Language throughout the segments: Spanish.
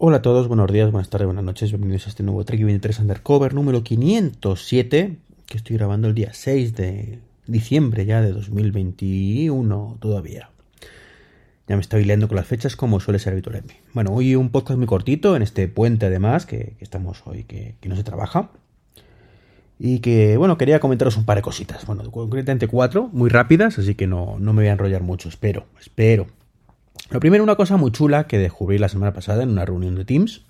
Hola a todos, buenos días, buenas tardes, buenas noches. Bienvenidos a este nuevo Trek 23 Undercover número 507 que estoy grabando el día 6 de diciembre ya de 2021 todavía. Ya me estoy leyendo con las fechas como suele ser habitualmente. Bueno, hoy un podcast muy cortito en este puente además que, que estamos hoy, que, que no se trabaja. Y que, bueno, quería comentaros un par de cositas. Bueno, concretamente cuatro, muy rápidas, así que no, no me voy a enrollar mucho. Espero, espero. Lo primero, una cosa muy chula que descubrí la semana pasada en una reunión de Teams.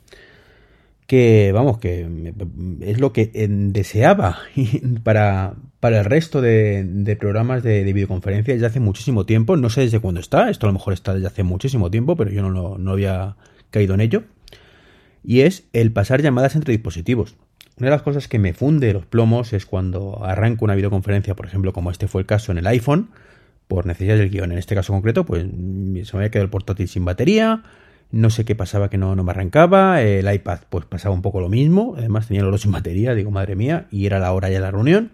Que, vamos, que es lo que deseaba para, para el resto de, programas de, de, videoconferencia desde hace muchísimo tiempo. No sé desde cuándo está, esto a lo mejor está desde hace muchísimo tiempo, pero yo no, no había caído en ello. Y es el pasar llamadas entre dispositivos. Una de las cosas que me funde los plomos es cuando arranco una videoconferencia, por ejemplo, como este fue el caso en el iPhone, por necesidad del guion. En este caso concreto, pues se me había quedado el portátil sin batería, no sé qué pasaba que no, no me arrancaba, el iPad pues pasaba un poco lo mismo, además tenía el oro sin batería, digo, madre mía, y era la hora ya de la reunión.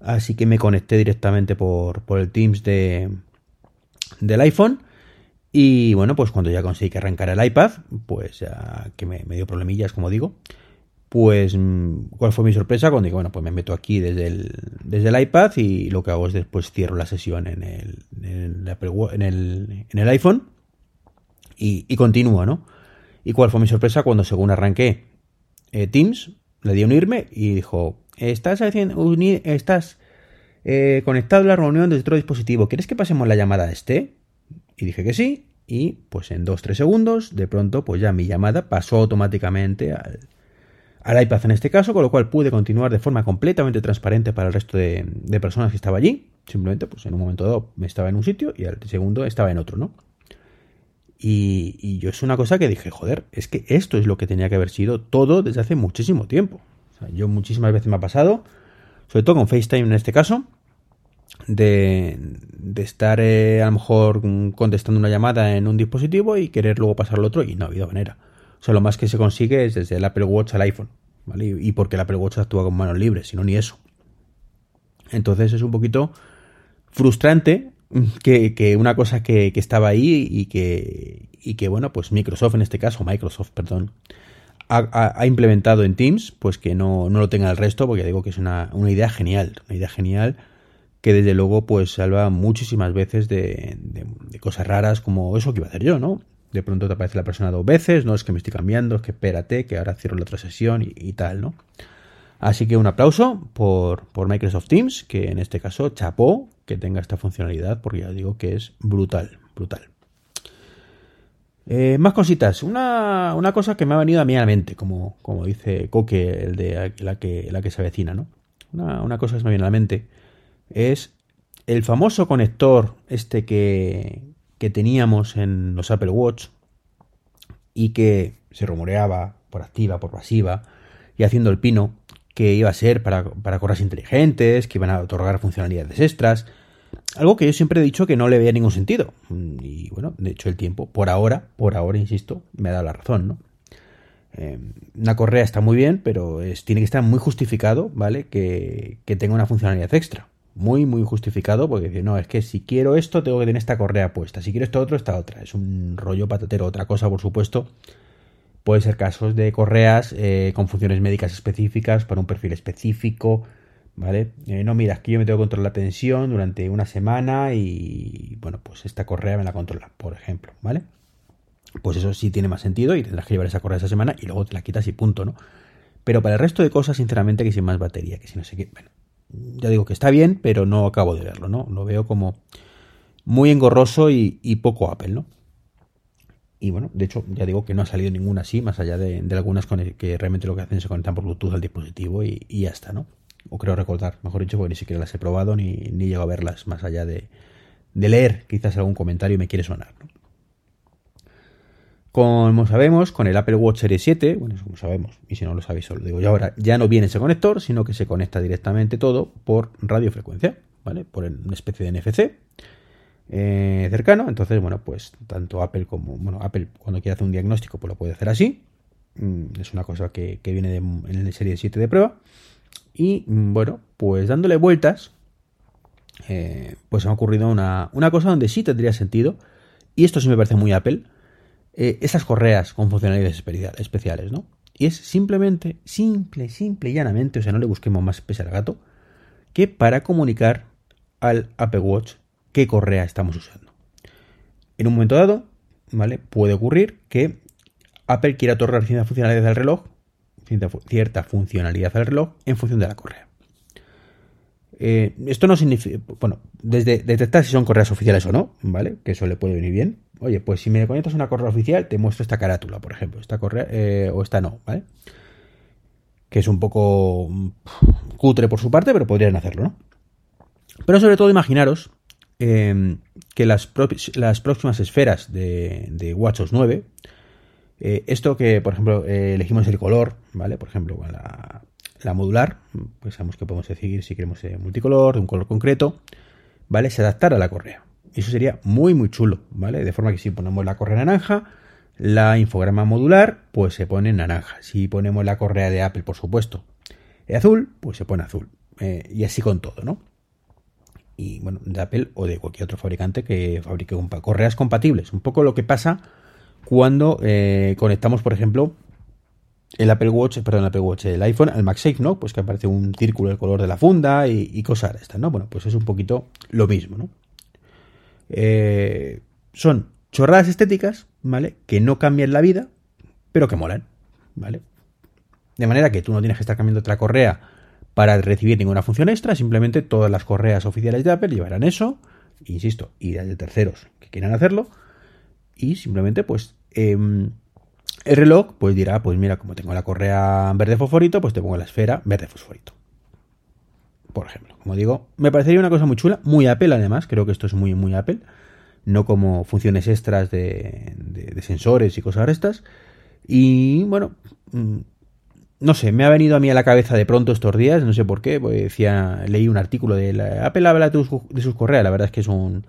Así que me conecté directamente por, por el Teams de, del iPhone. Y bueno, pues cuando ya conseguí que arrancara el iPad, pues ya que me, me dio problemillas, como digo, pues, ¿cuál fue mi sorpresa? Cuando digo, bueno, pues me meto aquí desde el, desde el iPad y lo que hago es después cierro la sesión en el, el, en el iPhone y, y, continúo, ¿no? ¿Y cuál fue mi sorpresa? Cuando según arranqué eh, Teams, le di a unirme y dijo, estás, haciendo, unir, estás eh, conectado a la reunión desde otro dispositivo, ¿quieres que pasemos la llamada a este? Y dije que sí, y pues en 2-3 segundos, de pronto, pues ya mi llamada pasó automáticamente al al iPad en este caso, con lo cual pude continuar de forma completamente transparente para el resto de, personas que estaba allí. Simplemente, pues en un momento dado estaba en un sitio y al segundo estaba en otro, ¿no? Y, y, yo es una cosa que dije, joder, es que esto es lo que tenía que haber sido todo desde hace muchísimo tiempo. Yo muchísimas veces me ha pasado, sobre todo con FaceTime en este caso, de, de estar eh, a lo mejor contestando una llamada en un dispositivo y querer luego pasar al otro y no ha habido manera. O sea, lo más que se consigue es desde el Apple Watch al iPhone, ¿vale? Y porque el Apple Watch actúa con manos libres, si no, ni eso. Entonces es un poquito frustrante que, que una cosa que, estaba ahí y que, y que, bueno, pues Microsoft en este caso, Microsoft, perdón, ha, ha, implementado en Teams, pues que no, no, lo tenga el resto, porque digo que es una, una idea genial, una idea genial que desde luego pues salva muchísimas veces de, de, cosas raras como eso que iba a hacer yo, ¿no? De pronto te aparece la persona dos veces, no es que me estoy cambiando, es que espérate, que ahora cierro la otra sesión y, tal, ¿no? Así que un aplauso por, por, Microsoft Teams, que en este caso chapó que tenga esta funcionalidad, porque ya digo que es brutal, brutal. Eh, más cositas. Una, una, cosa que me ha venido a mí a la mente, como, como dice Coque, el de la que, la que se avecina, ¿no? Una, una cosa que se me viene a la mente es el famoso conector este que, que teníamos en los Apple Watch y que se rumoreaba por activa, por pasiva y haciendo el pino que iba a ser para, para inteligentes, que iban a otorgar funcionalidades extras. Algo que yo siempre he dicho que no le veía ningún sentido. Y bueno, de hecho el tiempo, por ahora, por ahora, insisto, me ha dado la razón, ¿no? Eh, una correa está muy bien, pero tiene que estar muy justificado, ¿vale? Que, que tenga una funcionalidad extra muy, muy justificado, porque no, es que si quiero esto, tengo que tener esta correa puesta, si quiero esto otro, esta otra. Es un rollo patatero. Otra cosa, por supuesto, puede ser casos de correas eh, con funciones médicas específicas para un perfil específico, ¿vale? Eh, no, mira, que yo me tengo que controlar la tensión durante una semana y, bueno, pues esta correa me la controla, por ejemplo, ¿vale? Pues eso sí tiene más sentido y tendrás que llevar esa correa esa semana y luego te la quitas y punto, ¿no? Pero para el resto de cosas, sinceramente, que sin más batería, que si no sé qué, bueno, ya digo que está bien, pero no acabo de verlo, ¿no? Lo veo como muy engorroso y, poco Apple, ¿no? Y bueno, de hecho, ya digo que no ha salido ninguna así, más allá de, algunas que realmente lo que hacen se conectan por Bluetooth al dispositivo y, y, ya está, ¿no? O creo recordar, mejor dicho, porque ni siquiera las he probado ni, ni llego a verlas, más allá de, de leer quizás algún comentario y me quiere sonar, ¿no? Como sabemos, con el Apple Watch Series 7, bueno, como sabemos, y si no lo sabéis, os lo digo yo ahora, ya no viene ese conector, sino que se conecta directamente todo por radiofrecuencia, ¿vale? Por una especie de NFC eh, cercano. Entonces, bueno, pues tanto Apple como, bueno, Apple cuando quiere hacer un diagnóstico, pues lo puede hacer así. Mm, es una cosa que, viene de, en el Series 7 de prueba. Y mm, bueno, pues dándole vueltas, eh, pues ha ocurrido una, una cosa donde sí tendría sentido, y esto sí me parece muy Apple, eh, esas correas con funcionalidades especiales, ¿no? Y es simplemente, simple, simple y llanamente, o sea, no le busquemos más pese al gato, que para comunicar al Apple Watch qué correa estamos usando. En un momento dado, ¿vale? Puede ocurrir que Apple quiera otorgar cierta funcionalidad al reloj, cierta funcionalidad al reloj en función de la correa. Eh, esto no significa, bueno, desde detectar si son correas oficiales o no, ¿vale? Que eso le puede venir bien. Oye, pues si me conectas una correa oficial, te muestro esta carátula, por ejemplo, esta correa eh, o esta no, ¿vale? Que es un poco cutre por su parte, pero podrían hacerlo, ¿no? Pero sobre todo imaginaros em, que las, las, próximas esferas de, de WatchOS 9, eh, esto que, por ejemplo, elegimos el color, ¿vale? Por ejemplo, la, la modular, pues sabemos que podemos decidir si queremos multicolor, de un color concreto, ¿vale? Se adaptará a la correa. Eso sería muy, muy chulo, ¿vale? De forma que si ponemos la correa naranja, la infograma modular, pues se pone naranja. Si ponemos la correa de Apple, por supuesto, azul, pues se pone azul. Eh, y así con todo, ¿no? Y bueno, de Apple o de cualquier otro fabricante que fabrique correas compatibles. Un poco lo que pasa cuando eh, conectamos, por ejemplo, el Apple Watch, perdón, el Apple Watch, el iPhone al MagSafe, ¿no? Pues que aparece un círculo del color de la funda y, cosas estas, ¿no? Bueno, pues es un poquito lo mismo, ¿no? Eh, son chorradas estéticas, ¿vale? Que no cambian la vida, pero que molan, ¿vale? De manera que tú no tienes que estar cambiando otra correa para recibir ninguna función extra, simplemente todas las correas oficiales de Apple llevarán eso, insisto, y de terceros que quieran hacerlo, y simplemente pues em, el reloj pues dirá, pues mira, como tengo la correa verde fosforito, pues te pongo la esfera verde fosforito. Por ejemplo, como digo, me parecería una cosa muy chula, muy Apple además, creo que esto es muy, muy Apple, no como funciones extras de, sensores y cosas estas. Y bueno, mm, no sé, me ha venido a mí a la cabeza de pronto estos días, no sé por qué, pues decía, leí un artículo de la, Apple habla de, de sus correas, la verdad es que es un,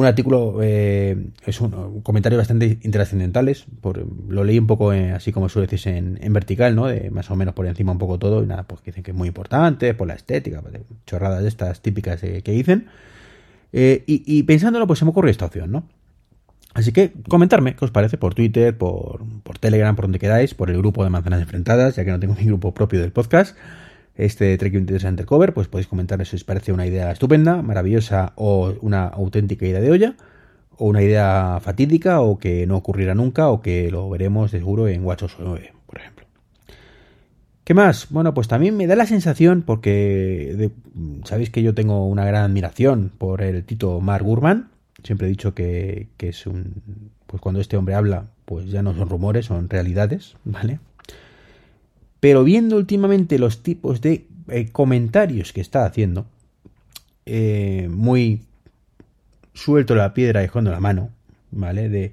un artículo, eh, es un, comentario bastante intrascendentales, por, lo leí un poco eh, así como suele decirse en, vertical, ¿no? De más o menos por encima un poco todo, y nada, pues dicen que es muy importante, por la estética, pues, chorradas de estas típicas eh, que dicen. Y, pensándolo, pues se me ocurrió esta opción, ¿no? Así que comentarme qué os parece por Twitter, por, por Telegram, por donde queráis, por el grupo de manzanas enfrentadas, ya que no tengo mi grupo propio del podcast este Trek 23 Undercover, pues podéis comentar si os parece una idea estupenda, maravillosa o una auténtica idea de olla, o una idea fatídica o que no ocurrirá nunca o que lo veremos de seguro en WatchOS 9, por ejemplo. ¿Qué más? Bueno, pues también me da la sensación, porque sabéis que yo tengo una gran admiración por el Tito Mark Gurman, siempre he dicho que es un... pues cuando este hombre habla, pues ya no son rumores, son realidades, ¿vale? Pero viendo últimamente los tipos de eh, comentarios que está haciendo, eh, muy suelto la piedra dejando la mano, ¿vale? De,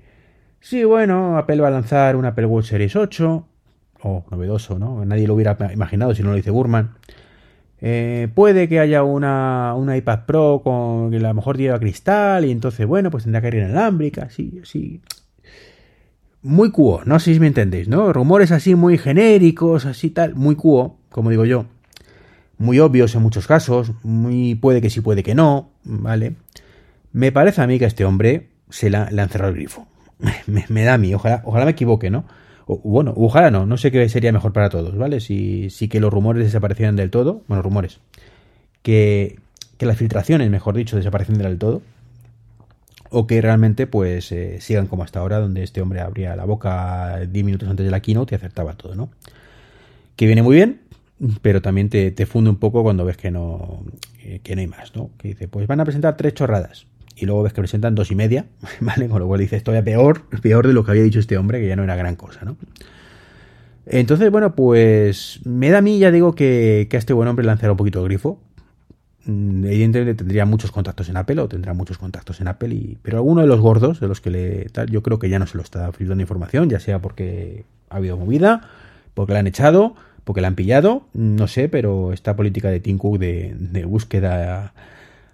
sí, bueno, Apple va a lanzar un Apple Watch Series 8, o novedoso, ¿no? Nadie lo hubiera imaginado si no lo dice Burman. Eh, puede que haya una, una, iPad Pro con que a lo mejor lleva cristal y entonces, bueno, pues tendrá que ir inalámbrica, sí, sí muy cuo, no sé si me entendéis, ¿no? Rumores así muy genéricos, así tal, muy cuo, como digo yo. Muy obvios en muchos casos, muy puede que sí, puede que no, ¿vale? Me parece a mí que a este hombre se le ha cerrado el grifo. me, da a mí, ojalá, ojalá me equivoque, ¿no? O, bueno, ojalá no, no sé qué sería mejor para todos, ¿vale? Si, si que los rumores desaparecieran del todo, bueno, rumores, que, que las filtraciones, mejor dicho, desaparecieran del todo, o que realmente pues eh, sigan como hasta ahora, donde este hombre abría la boca 10 minutos antes de la keynote y acertaba todo, ¿no? Que viene muy bien, pero también te, funde un poco cuando ves que no, eh, que no hay más, ¿no? Que dice, pues van a presentar tres chorradas. Y luego ves que presentan dos y media, ¿vale? Con lo cual dices, todavía peor, peor de lo que había dicho este hombre, que ya no era gran cosa, ¿no? Entonces, bueno, pues me da a mí, ya digo, que, que a este buen hombre lanzará un poquito el grifo. Mm, evidentemente tendría muchos contactos en Apple o tendrá muchos contactos en Apple, y, pero alguno de los gordos de los que le tal, yo creo que ya no se lo está filtrando información, ya sea porque ha habido movida, porque la han echado, porque la han pillado, no sé, pero esta política de Tim Cook de, búsqueda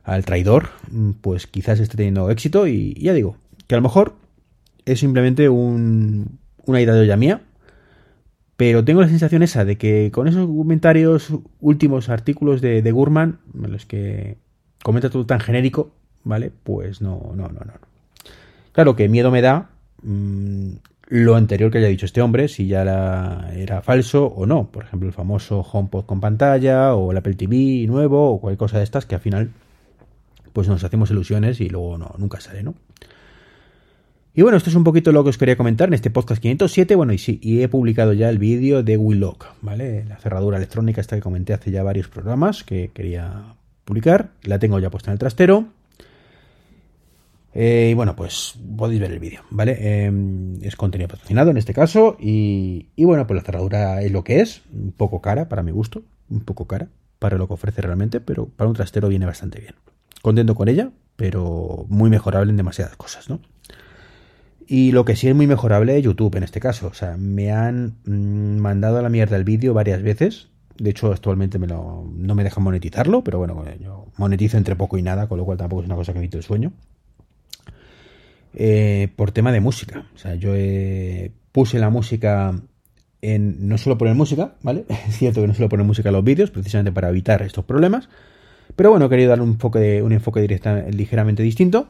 al traidor, mm, pues quizás esté teniendo éxito y, ya digo, que a lo mejor es simplemente un, una idea de olla mía, pero tengo la sensación esa de que con esos comentarios, últimos artículos de, Gurman, en los que comenta todo tan genérico, ¿vale? Pues no, no, no, no. Claro que miedo me da mmm, lo anterior que haya dicho este hombre, si ya era falso o no. Por ejemplo, el famoso HomePod con pantalla, o el Apple TV nuevo, o cualquier cosa de estas que al final pues nos hacemos ilusiones y luego no, nunca sale, ¿no? Y bueno, esto es un poquito lo que os quería comentar en este podcast 507. Bueno, y sí, y he publicado ya el vídeo de Willock, ¿vale? La cerradura electrónica esta que comenté hace ya varios programas que quería publicar. La tengo ya puesta en el trastero. Eh, y bueno, pues podéis ver el vídeo, ¿vale? Eh, es contenido patrocinado en este caso. Y, y, bueno, pues la cerradura es lo que es. Un poco cara para mi gusto. Un poco cara para lo que ofrece realmente. Pero para un trastero viene bastante bien. Contento con ella, pero muy mejorable en demasiadas cosas, ¿no? Y lo que sí es muy mejorable es YouTube en este caso. O sea, me han mmm, mandado a la mierda el vídeo varias veces. De hecho, actualmente me lo, no me dejan monetizarlo, pero bueno, yo monetizo entre poco y nada, con lo cual tampoco es una cosa que me quite el sueño. Eh, por tema de música. O sea, yo eh, puse la música en. No suelo poner música, ¿vale? Es cierto que no suelo poner música en los vídeos, precisamente para evitar estos problemas. Pero bueno, he querido darle un enfoque, un enfoque directa, ligeramente distinto.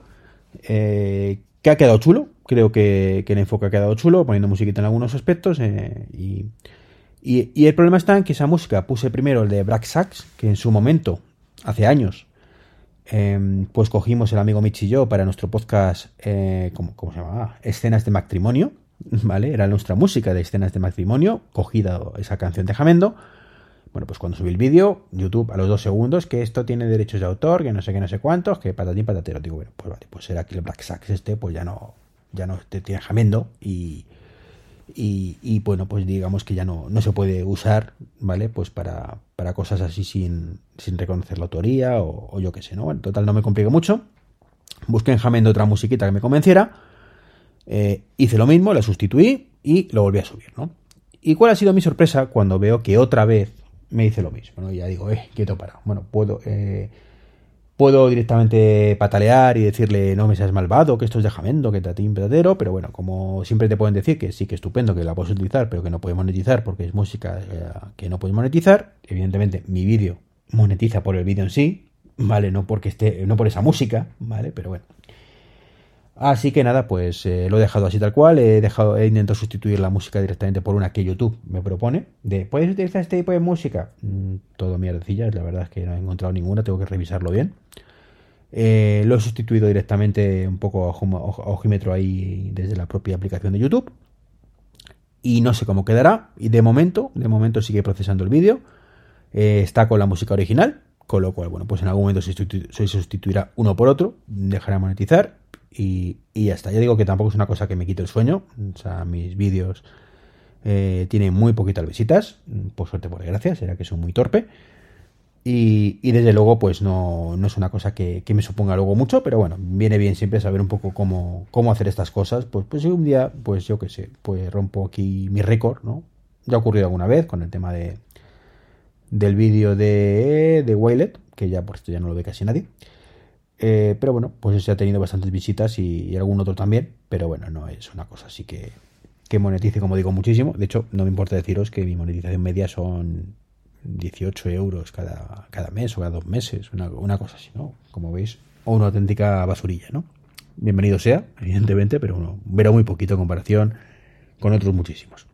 Eh, que ha quedado chulo. Creo que, que, el enfoque ha quedado chulo, poniendo musiquita en algunos aspectos. Eh, y, y, el problema está en que esa música puse primero el de Black Sax, que en su momento, hace años, eh, pues cogimos el amigo Mitch y yo para nuestro podcast, eh, ¿cómo, ¿cómo, se llamaba? Escenas de matrimonio, ¿vale? Era nuestra música de escenas de matrimonio, cogida esa canción de Jamendo. Bueno, pues cuando subí el vídeo, YouTube a los dos segundos, que esto tiene derechos de autor, que no sé qué, no sé cuántos, que patatín patatero. Digo, bueno, pues vale, pues será que el Black Sax este, pues ya no, ya no te tiene jamendo y, y, bueno, pues digamos que ya no, no se puede usar, ¿vale? Pues para, para cosas así sin, sin reconocer la autoría o, yo qué sé, ¿no? En total no me complico mucho. Busqué en Jamendo otra musiquita que me convenciera. Eh, hice lo mismo, la sustituí y lo volví a subir, ¿no? ¿Y cuál ha sido mi sorpresa cuando veo que otra vez me dice lo mismo, ¿no? Ya digo, eh, quieto para. Bueno, puedo, eh, puedo directamente patalear y decirle, no me seas malvado, que esto es de Jamendo, que tatín pedadero, pero bueno, como siempre te pueden decir que sí que estupendo, que la puedes utilizar, pero que no puedes monetizar porque es música eh, que no puedes monetizar. Evidentemente, mi vídeo monetiza por el vídeo en sí, ¿vale? No porque esté, no por esa música, ¿vale? Pero bueno. Así que nada, pues eh, lo he dejado así tal cual. He intentado sustituir la música directamente por una que YouTube me propone. De, ¿puedes utilizar este tipo de música? Mm, todo mierdecilla, la verdad es que no he encontrado ninguna, tengo que revisarlo bien. Eh, lo he sustituido directamente un poco a, ojímetro ahí desde la propia aplicación de YouTube. Y no sé cómo quedará. Y de momento, de momento sigue procesando el vídeo. Eh, está con la música original. Con lo cual, bueno, pues en algún momento se sustituirá uno por otro. Dejará monetizar y, y, ya está. Ya digo que tampoco es una cosa que me quite el sueño. O sea, mis vídeos eh, tienen muy poquitas visitas. Por suerte, por desgracia, será que soy muy torpe. Y, y desde luego, pues no, no es una cosa que, que, me suponga luego mucho, pero bueno, viene bien siempre saber un poco cómo, cómo hacer estas cosas. Pues, pues si un día, pues yo qué sé, pues rompo aquí mi récord, ¿no? Ya ha ocurrido alguna vez con el tema de del vídeo de, de que ya por esto ya no lo ve casi nadie. Eh, pero bueno, pues ese ha tenido bastantes visitas y, algún otro también. Pero bueno, no es una cosa así que, que monetice, como digo, muchísimo. De hecho, no me importa deciros que mi monetización media son 18 euros cada, cada mes o cada dos meses, una, cosa así, ¿no? Como veis, o una auténtica basurilla, ¿no? Bienvenido sea, evidentemente, pero bueno, verá muy poquito en comparación con otros muchísimos.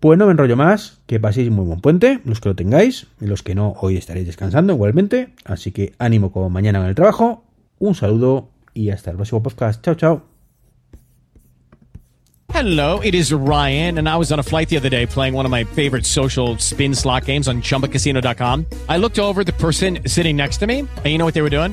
Pues no me enrollo más, que paséis muy buen puente, los que lo tengáis, y los que no, hoy estaréis descansando igualmente, así que ánimo como mañana en el trabajo, un saludo y hasta el próximo podcast. Chao, chao. Hello, it is Ryan, and I was on a flight the other day playing one of my favorite social spin slot games on chumbacasino.com. I looked over the person sitting next to me, and you know what they were doing?